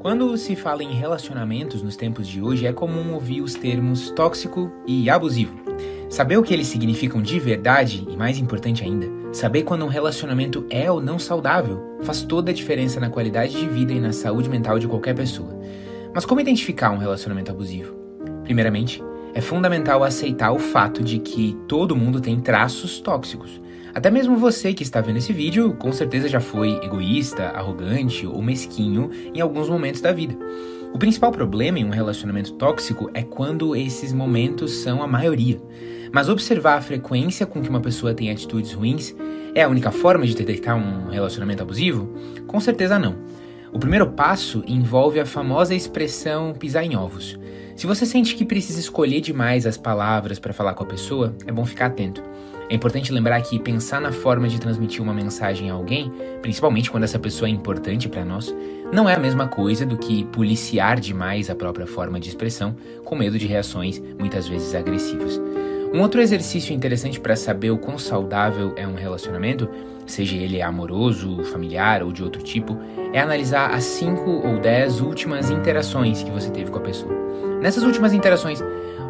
Quando se fala em relacionamentos nos tempos de hoje, é comum ouvir os termos tóxico e abusivo. Saber o que eles significam de verdade, e mais importante ainda, saber quando um relacionamento é ou não saudável, faz toda a diferença na qualidade de vida e na saúde mental de qualquer pessoa. Mas como identificar um relacionamento abusivo? Primeiramente, é fundamental aceitar o fato de que todo mundo tem traços tóxicos. Até mesmo você que está vendo esse vídeo, com certeza já foi egoísta, arrogante ou mesquinho em alguns momentos da vida. O principal problema em um relacionamento tóxico é quando esses momentos são a maioria. Mas observar a frequência com que uma pessoa tem atitudes ruins é a única forma de detectar um relacionamento abusivo? Com certeza não. O primeiro passo envolve a famosa expressão pisar em ovos. Se você sente que precisa escolher demais as palavras para falar com a pessoa, é bom ficar atento. É importante lembrar que pensar na forma de transmitir uma mensagem a alguém, principalmente quando essa pessoa é importante para nós, não é a mesma coisa do que policiar demais a própria forma de expressão, com medo de reações muitas vezes agressivas. Um outro exercício interessante para saber o quão saudável é um relacionamento, seja ele amoroso, familiar ou de outro tipo, é analisar as 5 ou 10 últimas interações que você teve com a pessoa. Nessas últimas interações,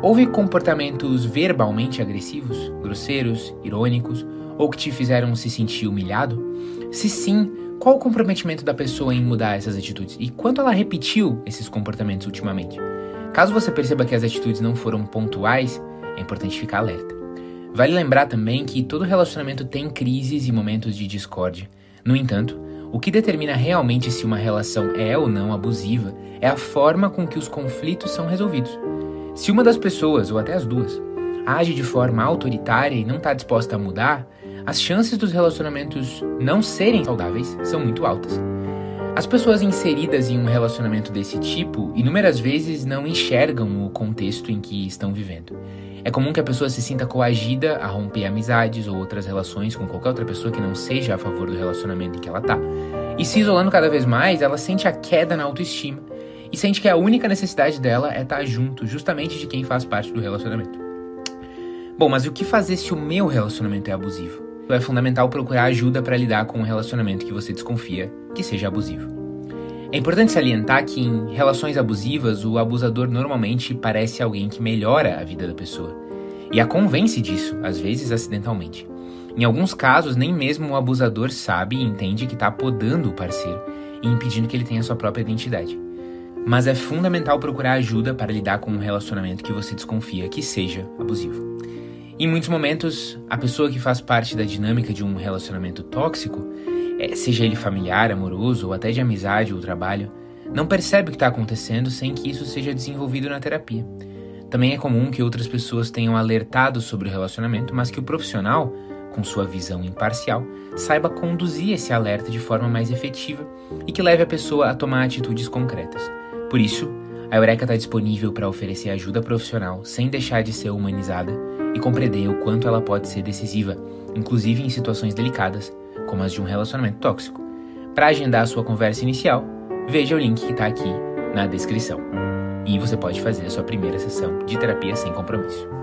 Houve comportamentos verbalmente agressivos, grosseiros, irônicos ou que te fizeram se sentir humilhado? Se sim, qual o comprometimento da pessoa em mudar essas atitudes e quanto ela repetiu esses comportamentos ultimamente? Caso você perceba que as atitudes não foram pontuais, é importante ficar alerta. Vale lembrar também que todo relacionamento tem crises e momentos de discórdia. No entanto, o que determina realmente se uma relação é ou não abusiva é a forma com que os conflitos são resolvidos. Se uma das pessoas, ou até as duas, age de forma autoritária e não está disposta a mudar, as chances dos relacionamentos não serem saudáveis são muito altas. As pessoas inseridas em um relacionamento desse tipo inúmeras vezes não enxergam o contexto em que estão vivendo. É comum que a pessoa se sinta coagida a romper amizades ou outras relações com qualquer outra pessoa que não seja a favor do relacionamento em que ela está. E se isolando cada vez mais, ela sente a queda na autoestima e sente que a única necessidade dela é estar junto, justamente de quem faz parte do relacionamento. Bom, mas o que fazer se o meu relacionamento é abusivo? É fundamental procurar ajuda para lidar com um relacionamento que você desconfia que seja abusivo. É importante salientar que em relações abusivas, o abusador normalmente parece alguém que melhora a vida da pessoa e a convence disso, às vezes acidentalmente. Em alguns casos, nem mesmo o abusador sabe e entende que está podando o parceiro e impedindo que ele tenha sua própria identidade mas é fundamental procurar ajuda para lidar com um relacionamento que você desconfia que seja abusivo. Em muitos momentos, a pessoa que faz parte da dinâmica de um relacionamento tóxico, é, seja ele familiar, amoroso ou até de amizade ou trabalho, não percebe o que está acontecendo sem que isso seja desenvolvido na terapia. Também é comum que outras pessoas tenham alertado sobre o relacionamento, mas que o profissional, com sua visão imparcial, saiba conduzir esse alerta de forma mais efetiva e que leve a pessoa a tomar atitudes concretas. Por isso, a Eureka está disponível para oferecer ajuda profissional sem deixar de ser humanizada e compreender o quanto ela pode ser decisiva, inclusive em situações delicadas, como as de um relacionamento tóxico. Para agendar a sua conversa inicial, veja o link que está aqui na descrição. E você pode fazer a sua primeira sessão de terapia sem compromisso.